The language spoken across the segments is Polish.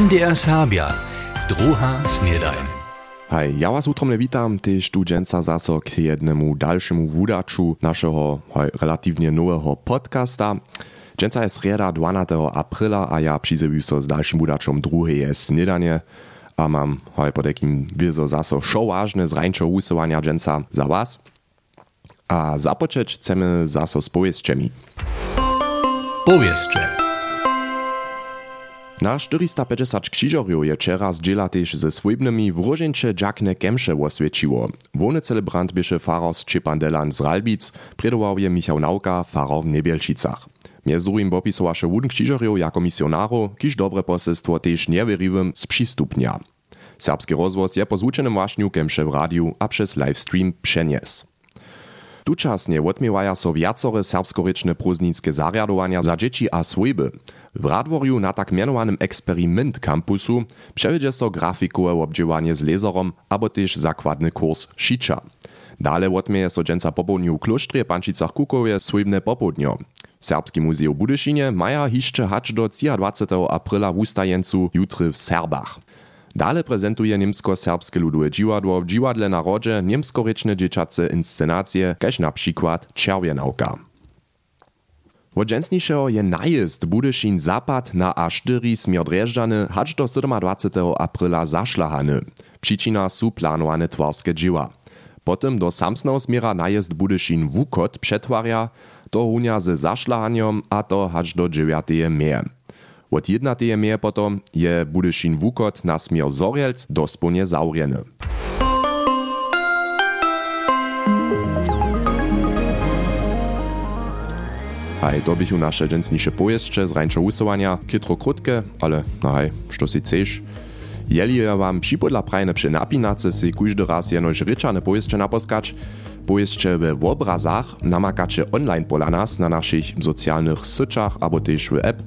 MDR Serbia, druha snedajn. Hej, ja was utromne witam, tyż tu dżęca zaso k jednemu dalszemu wudaczu naszego hej, relatywnie nowego podcasta. Dżęca jest sreda 12 aprila, a ja przyzywiu so z dalszym wudaczom drugie snedanie. A mam hej, po takim wiezo zaso show ważne z rańczo usuwania dżęca za was. A zapoczeć chcemy zaso z powieściami. Powieście. Na 450 krzyżorjów je wczera zdziela też ze swojbnymi wróżeńcze Jackne Kemsze oswieciło. Wony celebrant bieše faros Szczepan Delan z Ralbic, priedował je Michał Nauka, faror w Niebielčicach. Między drugim popisowaše wódn krzyżorjów jako misjonarów, kiż dobre poselstwo też z przystupnia. Serbski rozwoz je po zvučenym wašniu Kemše w radiu a przez livestream przenies. Tučasne odmiewaja so viacore serbskorečne prózdnickie zariadowania za dzieci a swojby. W Radworju na tak mianowanym eksperyment kampusu przewiedzie so grafikowe obdziewanie z laserom, abo też zakładny kurs šicza. Dale odmieje so dżęca popołudniu w klosztrze Pančicach Kukowie swojbne popołudnio. Serbski Muzeum Budyszynie maja hiszcze hacz do 23 aprila w ustajencu jutry w Serbach. Dale prezentuje niemsko-serbskie ludowe dziwadło w dziwadle na rodzie niemskoryczne dzieciace inscenacje, kaž na przykład Czerwienauka. Od dżęsniejszego je najezd Budyszin zapad na A4 smier Drjeżdżany hacz do 27 aprila zaszlahany. Przyczyna su planowane twarskie dzieła. Potem do samsnego smiera najezd Budyszin Wukot przetwarja, to hunia ze zaszlahaniem, a to hacz do 9 meje. Od 1 meje potom je Budyszin Wukot na smier Zorielc dosponie zaurjeny. Hej, to bychu nasze dżęsniejsze pojeźdźcze z rańczo usuwania, kitro krótkie, ale no hej, što si chcesz. Jeli ja wam připodla prajne przy napinace si kujdy raz jenož ryczane pojeźdźcze naposkać, pojeźdźcze w obrazach namakacze online pola nas na naszych socjalnych syczach, abo też w app.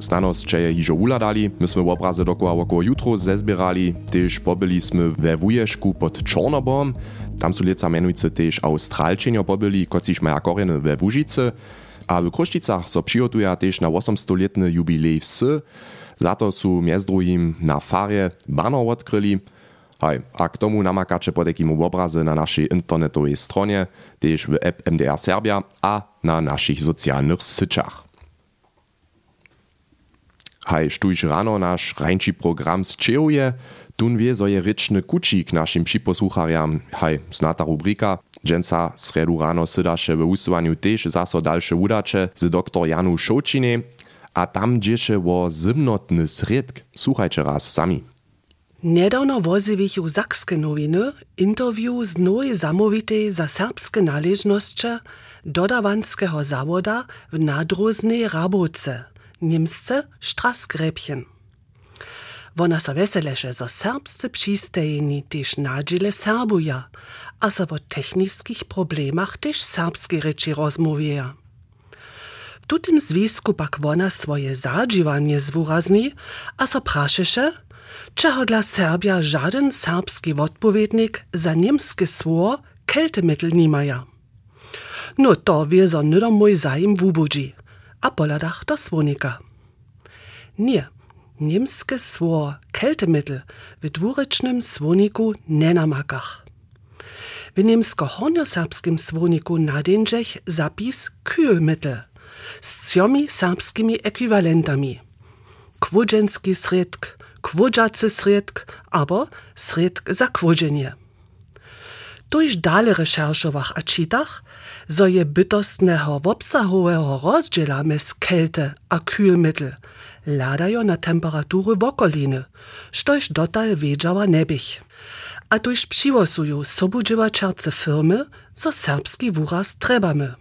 Znanost je hižo uladali, my sme obrazy dokoła około jutro zezbierali, też pobyliśmy we wujeszku pod Czornobom, tam su lieca menujce też Australčenio pobyli, kociž maja koreny we Łužice, a w Kruščicach so přihotuja też na 800-letny jubilej wsy, za to su mjez drugim na farie banner odkryli. Hej, a k tomu namakacze po takim obrazy na naszej internetowej stronie, też w app MDR Serbia a na naszych socjalnych syczach. Hej, štuž rano naš rańczy program zčeuje, tun wie so je ryczny kucik naszym připosłucharjam, hej, znata rubrika, dżęca sredu rano sydaše w usowaniu też zaso dalsze udacze z doktor Janu Šočine, a tam dziesze wo zimnotny sredk. Słuchajcie raz sami. Niedawno wozywich u Sakskie nowiny interview z nowej zamówitej za serbskie należności dodawanskiego zawoda w nadróżnej Raboce, niemsce Strassgräbchen. Вона са веселеше за српсце přistejini тиш наджіле Сербуя, а са во техніцьких проблемах тиш српскі речі розмовія. В тутим звіску пак вона своє заджівання звуразні, а са прашеше, чого для Сербія жаден српський відповідник за німське свор Кельтемітл німає. No to wie so nidom mój zajem w ubudzi, a poladach do słonika. Nie, niemskie sło keltemittel w dwurycznym słoniku nie namakach. W niemsko-hornioserbskim słoniku nadędziech zapis kühlmittel z trzyomi serbskimi ekwiwalentami. Kwudženski sredk, kwudżacy sredk, albo sredk za kwudzenie. Tuż dalej recherszowach a czytach, zo je bytostnego obsahowego rozdziela mez kelte a kühlmittel ladajo na temperatury w okoliny, štož dotal wiedziała nebich. A tuż přiwosuju sobudziwačarce firmy, zo serbski wuraz trebamy.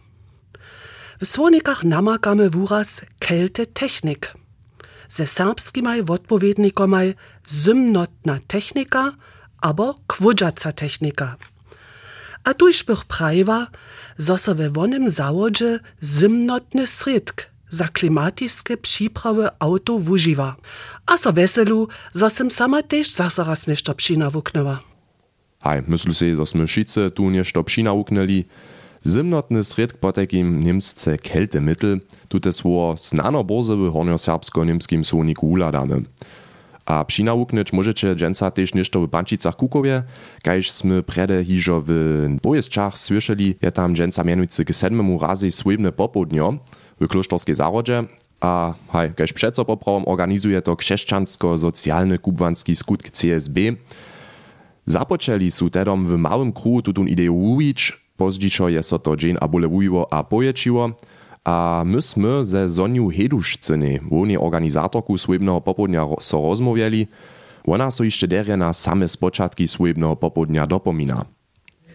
W słonikach namakamy wuraz kelte technik. Ze serbskimaj odpowiednikomaj zymnotna technika abo kwudżaca technika. A tuż bych prawa, zo so we wonym zawodzie zymnotny sredk za klimatiskie przyprawy auto wužiwa. A so weselu, zo sem sama też zase raz nešto přinawuknęła. Hej, myślę si, że sme šice tu nešto přinawuknęli. Zimnotny sredk po takim niemsce keltemittel, tute svo znano borze w hornioserbsko-niemskim słoniku uladamy. A přinawuknyć możecie dżęca też nieszto w Bančicach Kukowie, kajż sme prede hižo w Bojesčach słyszeli, je tam dżęca mianujcy k sedmemu razy swojbne popołdnio w klosztorskiej zarodzie, a haj, kajż przeco poprawom organizuje to krzeszczansko-socjalny kubwanski skutk CSB. Započeli su tedom w małym kruhu tutun ideju uwić, pozdźiczo je so to dżeń abulewujiło a poječiło, a my sme ze Sonju Hedušcyny, woni organizatorku swojbnego popodnia so rozmawiali, ona so jeszcze derje na same spoczatki swojbnego popodnia dopomina.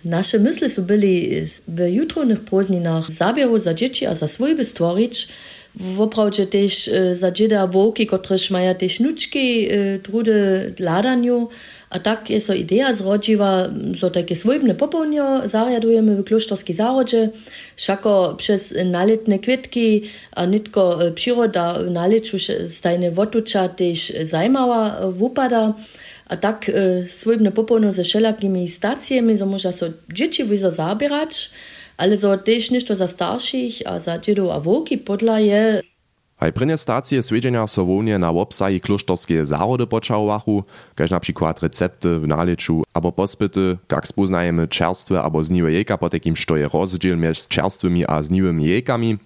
Nasze myśli są byli w jutronych pozdninach zabieru za dzieci a za swojby stworzyć, Woprawdźe też za dzieda wołki, któreż mają też nuczki, trudy ladaniu, a tak je so idea zrodziła, że takie swojbne popołnio zariadujemy w klosztorskiej zarodzie, wszako przez naletne kwietki, a nitko przyroda w naleczu stajne wotucza też zajmała, wupada, a tak swojbne popołnio ze wszelakimi stacjami, so można so dzieci wyzo zabierać, ale so też ništo za starších a za dziedów a wołki podla je Haj prynje stacje svedźenia so wołnie na wobsaji kloštorskie zarody počałowachu, kaž na przykład recepty w naleczu, abo pospyty, jak spoznajemy czerstwe abo zniwe jejka po takim, što je rozdziel między czerstwymi a zniwymi jejkami.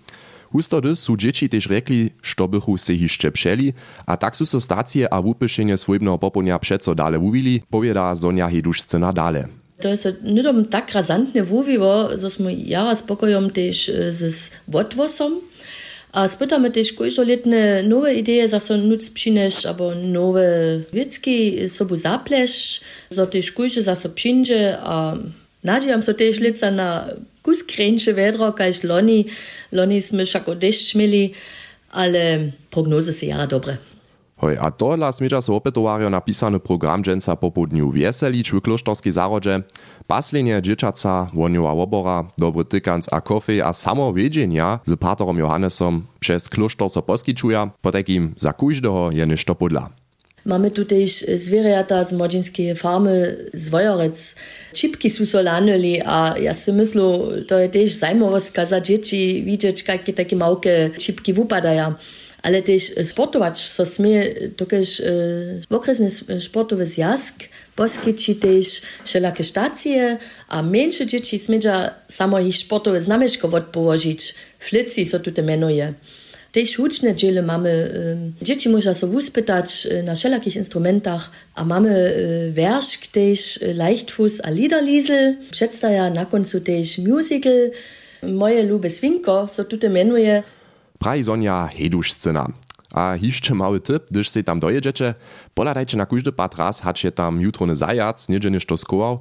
Hustody su dzieci też rekli, što bychu se hišće přeli, a tak su so stacje a wupyšenje swojbnego popołnia przeco dale uwili, powieda Sonja Hedušcina dale. To jest nidom tak razantne wuwiło, że sme jara spokojom też z wodwosom, a spytamy też kojżoletne nowe idee, za so nuc přineš, abo nowe wiecki sobu zaplesz, za też kojże za so přinže, a nadziejam so też lica na kus kręcze wedro, kajż loni, loni sme šako dešć mieli, ale prognozy se jara dobre. Hoj, a tohle smieža so opetowario napisany program dżęca po południu wieselić w klosztorskiej zarodzie, paslenie dzieciaca, woniowa wobora, dobry tykanc a kofej a samo wiedzienia z paterom Johannesom przez klosztor so poskičuja, po takim za kujždeho je podla. Mamy tutaj zwierzęta z młodzieńskiej farmy z Wojorec. Čipki su so a ja si myślę, to je też zajmowost za dzieci widzieć, jakie takie małe čipki wypadają ale też sportować so smie, tokeż e, okresny sportowy zjazd poskici też wszelakie stacje, a mniejsze dzieci smiedzia samo ich sportowe znamieszko odpołożyć. Flici so tutaj menuje. Też huczne dziele mamy, e, dzieci można so uspytać na wszelakich instrumentach, a mamy e, wierszk też Leichtfuß a Liederliesel, przedstawia na końcu też musical, Moje lube swinko, so tutaj menuje, praji Sonja Hedušcina. A hišće mały typ, gdyż se tam dojedziecie, poladajcie na kujdy pat raz, hacie tam jutrony zajac, niedzie ništo skował,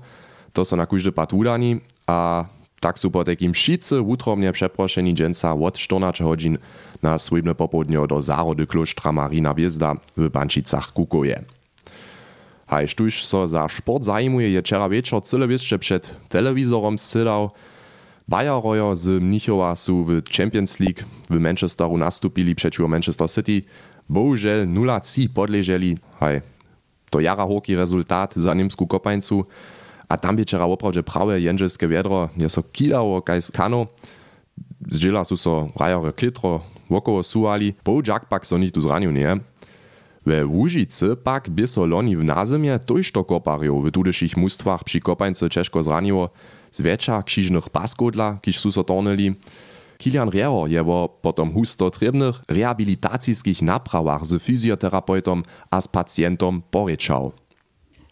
to so na kujdy pat udani, a tak su po takim šice utromnie przeproszeni dżęca od 14 godzin na swojbne popołudnie do zarody kloštra Marina Wjezda w Bančicach Kukoje. Haj, štuž so za sport zajmuje, je wczoraj wieczór cyle jeszcze przed telewizorom sydał, Bayerojo z Mnichova su w Champions League w Manchesteru nastupili przeciwko Manchester City. Bohužel 0-3 podleżeli. Haj, to jara hoki rezultat za niemsku kopańcu. A tam by wczoraj oprawdzie prawe jędrzelskie wiedro je so kidało kaj kano. Zdziela su so rajore kitro wokoło suali. Bohužak pak so ni tu nie? We Łužicy pak by so loni w nazymie tojšto koparjo w tudešich mustwach przy kopańce ciężko zraniło zwecza krzyżnych paskodla, kiż su so. Kilian Rero je wo potom husto trebnych rehabilitacijskich naprawach z fizjoterapeutom a z pacjentom porečał.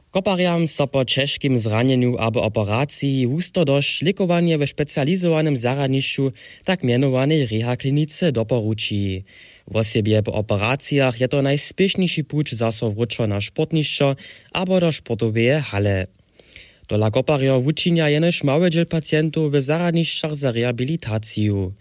Kopariam so po češkim zranjeniu abo operaciji husto dość likowanie we specjalizowanym zaradnišću, tak mianowanej reha-klinice doporuči. Wosebje po operacjach je to najspiešniejszy puć zaso wróczo na sportnišćo abo do sportoweje hale. Dola kopario wučinia jenož małe dziel pacjentów w zaradnišćach za rehabilitaciju.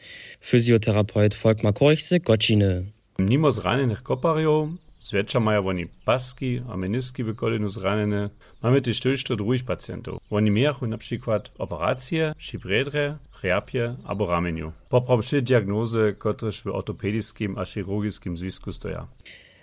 Fizjoterapeut Volkmar Korchse Gočiny. Mimo zranjenych koparjów, zwecza mają oni paski a meniski w kolinu zranjene, mamy też tylko drugich pacjentów. Oni mają na przykład operacje, szybredre, chriapie albo ramieniu. Poprawszy diagnozy, kotreż w ortopedickim a chirurgickim związku stoja.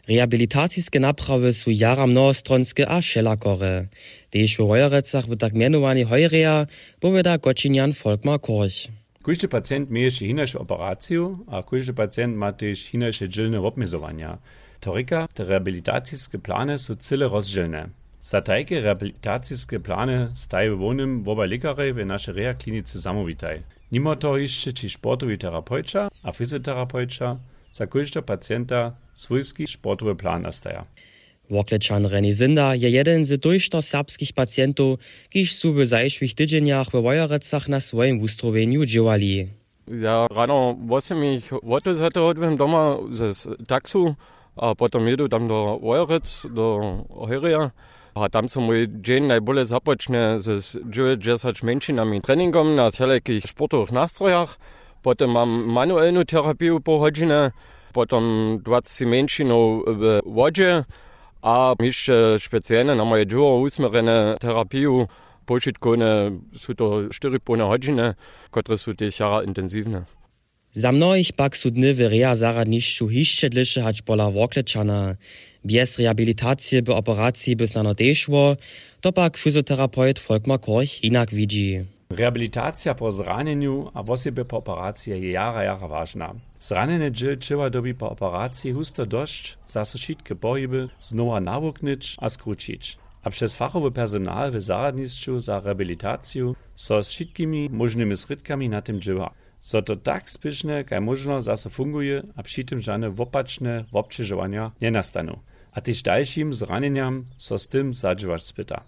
Rehabilitacijske naprawy su jara mnohostronske a všelakore. Tež v Vojorecach by tak menowani hojreja, poveda Gočinjan Volkmar Korch. Każdy pacjent ma jeszcze inną operację, a każdy pacjent ma też inne dzielne obmiezowania. Torika, te rehabilitacijske plany są cyle rozdzielne. Za tajke rehabilitacijske plany staje wonym w obaj lekarej w naszej reha-klinice samowitaj. Mimo to jeszcze ci sportowi terapeuta a fizjoterapeuta za każdego pacjenta swójski sportowy plan nastaja. Woklečan René Zinda je jeden z dojšto serbskich pacjentów, kiż su w zajszłych tydzieniach w Wojorecach na swoim ustrowieniu działali. Ja rano 8 ich odvezete odvem doma z taksu, a potom jedu tam do Wojorec, do Oheria. A tam som mój dzień najbolej započne z 90 mężczyznami treningom na wszelkich sportowych nastrojach. Potem mam manualną terapię po godzinę, potem 20 mężczyznów w wodzie, a jeszcze specjalne na moje dzieło usmerene terapię počitkone sú to 4,5 hodiny, ktoré sú tiež intenzívne. Za mnohých pak sú dny v rea zaradnišću hišće dliše hać pola Woklečana. Bez rehabilitacije by operacji by snano dešło, to pak Volkmar Korch inak widzi. Rehabilitacja po zraneniu a wosebie po operacji je jara jara ważna. Zranjene dżil trzeba dobi po operacji husto dość, zaso šitke pohyby znowa nawuknyć a skrócić. A przez fachowy personal w zaradnictwu za rehabilitację so z wszystkimi możnymi srytkami na tym działa. So to tak spieszne, kaj możno zaso funguje, a przy tym żadne wopaczne obciążenia nie nastaną. A też dalszym zranieniam so z tym zadziałać spyta.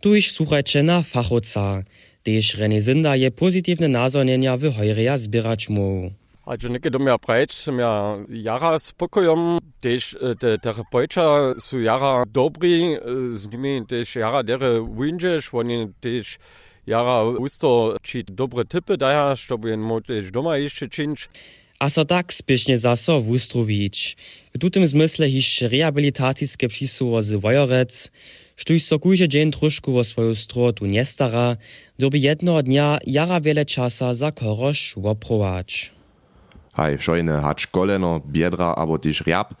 Tuż słuchajcie na fachowca. Też René Zinda je pozytywne nazornienia w hojreja zbierać mu. Also neke do mea prajč sem ja jara spokojom, tež te terapeuta sú jara dobrí, s nimi tež jara dere winžeš, oni tež jara usto či dobre typy daja, što by mo tež doma ešte činč. A so tak spiešne zaso wustrowić. W tutym zmysle hisz rehabilitacijske přisuło z Wojorec, štuž so kujže dzień trošku wo swoją strotu nie stara, doby jednoho dnia jara wiele czasa za korosz woprować. Haj, šojne hacz koleno, biedra abo też riab.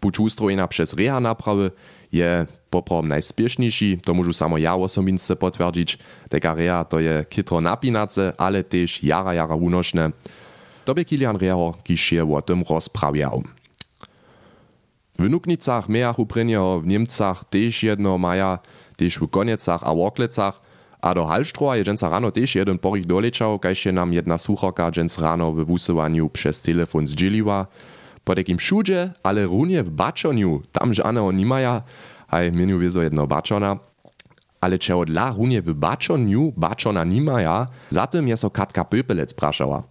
Puć ustrojena przez reha naprawy je poprom najspieszniejszy, to môžu samo ja osobince potwierdzić. Taka reha to je kitro napinace, ale też jara jara unošne. To by Kilian Reho, kiž je o tym rozprawiał. W Nuknicach mejachu prynieho, w Niemcach też jedno maja, też w Koniecach a Woklecach, a do Halštrova je dženca rano też jeden porich dolečał, kajście nam jedna słuchoka dżens rano w wusywaniu przez telefon zdzieliła. Po takim šudzie, ale runie w baczoniu, tam żadnego nie maja, haj menu wiezo jedno baczona. Ale czego dla runie w baczoniu baczona nie maja, zatem je so Katka Pöpelec praszała.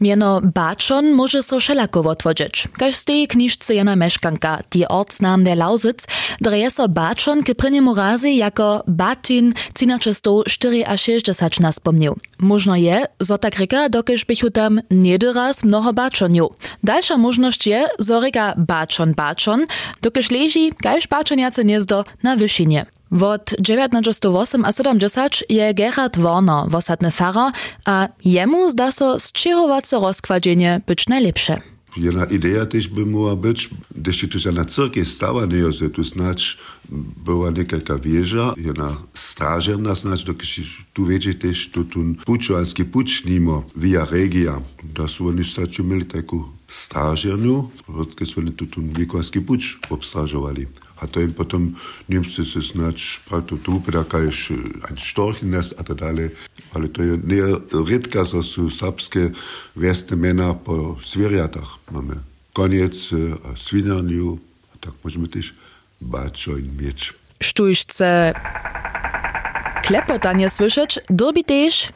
Mieno bačon może so šelako otworzyć. Kaž z tej knižce jena meškanka, die ortsnamne Lausitz, dreje so bačon k prynjemu razy jako batin 1964 nas pomnił. Možno je, zo tak reka, dokež bychu tam niedy raz mnoho bačonju. Dalsza możność je, zo reka bačon bačon, dokež leži, kaž bačonjace gniezdo na wyšinie. Wot 1908 a 70 je Gerhard Warner wosadny fara, a jemu zda so zčehovace rozkładzienie być najlepsze. Jedna idea też by mogła być, gdyż tu się na cyrkie stała, nie że tu znać była niekalka wieża, jedna strażerna znać, dokąd tu wiecie też tu ten puczuanski pucz nimo, via regia. Da su oni stać mieli taką strażernu, kiedy su oni tu ten wiekowanski pucz obstrażowali. A to im potom Niemcy se snać prato tu, pedaka już ein Storchen nas, a tak dalej. Ale to je nie redka, że są serbskie wiesne mena po zwierjatach. Mamy koniec, swinarniu, a tak możemy też baczoń mieć. Sztućce klepotanie słyszeć, dobi też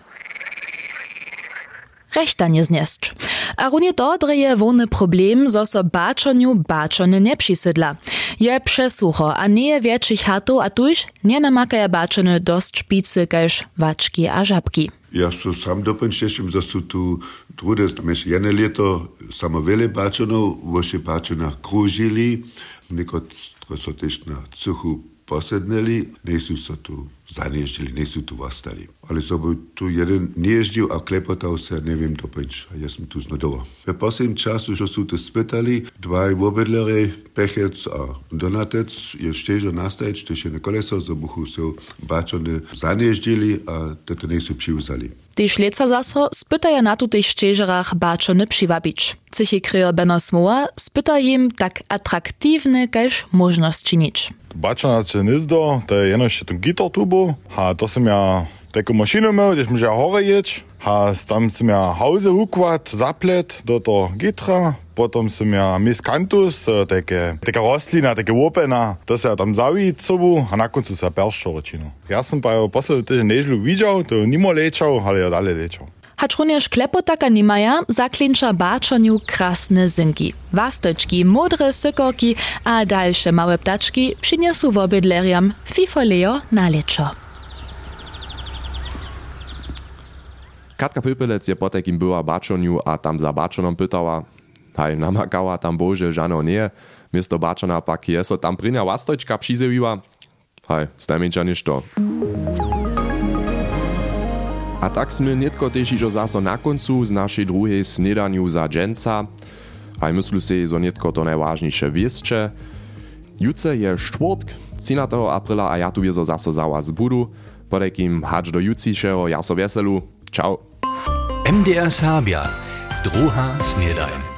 rechtanie zniesć. A runie to dreje wony problem, zo so baczoniu baczony nie przysydla. Je przesucho, a nie je większych chatów, a tuż nie namakaja baczony dość szpicy, kaž waczki a żabki. Ja so sam dopenšešim, da su tu trude, meš jedne leto samo vele bačanov, voše bačana kružili, nekot, ko so tež na cuchu posedneli, nisu se tu zanježili, nisu tu ostali. Ali so bil tu jedan nježdil, a klepotal se, ne vem, do penč, a jaz sem tu znodovao. V posljednjem času što su te spetali, dvaj vobedlere, pehec a donatec, je štežo nastajeć, te še na koleso, za buhu se bačone zanježdili, a te te nisu přiuzali. Tež leca zaso spytaja na tutych szczeżerach baczony przywabić. Cychi kryje Beno Smoła, spyta im tak atraktivne kaž możność czynić. Bačana će nizdo, to je jednoš tu gitar tubu, a to sam ja taką maszynę miał, gdzieś musiał jeć, Has, tam sem ja Hause hukvat, zaplet, doto gitra, potom sem ja miskantus, teke, teka rastlina, teke opena, to se ja tam zavi sobu, a na koncu se ja peršo rečino. Jaz sem pa jo poslednjo težo nežlju videl, to jo nimo lečal, ali jo dalje lečal. Hatrunierz klepotaka nimaja, zaklincza baczoniu krasne zynki. Wasteczki, modre sykoki, a dalsze małe ptaczki przyniosły w obydleriam fifoleo na leczo. Katka Pypelec je po takim była baczoniu, a tam za baczonom pytała, haj, namakała tam boże, żano nie, miesto baczona pak je so tam prynia wastoczka przyzewiła, haj, stajmięcza niż to. A tak sme netko tež ižo zaso na koncu z našej druhej snedaniu za dženca. Aj myslu si, zo netko to najvážnejšie viesče. Juce je štvrtk, 13. aprila a ja tu wiezo zaso za budu. Podekým hač do jucišeho, ja so veselu. Čau. MDR Serbia, druha snedajn.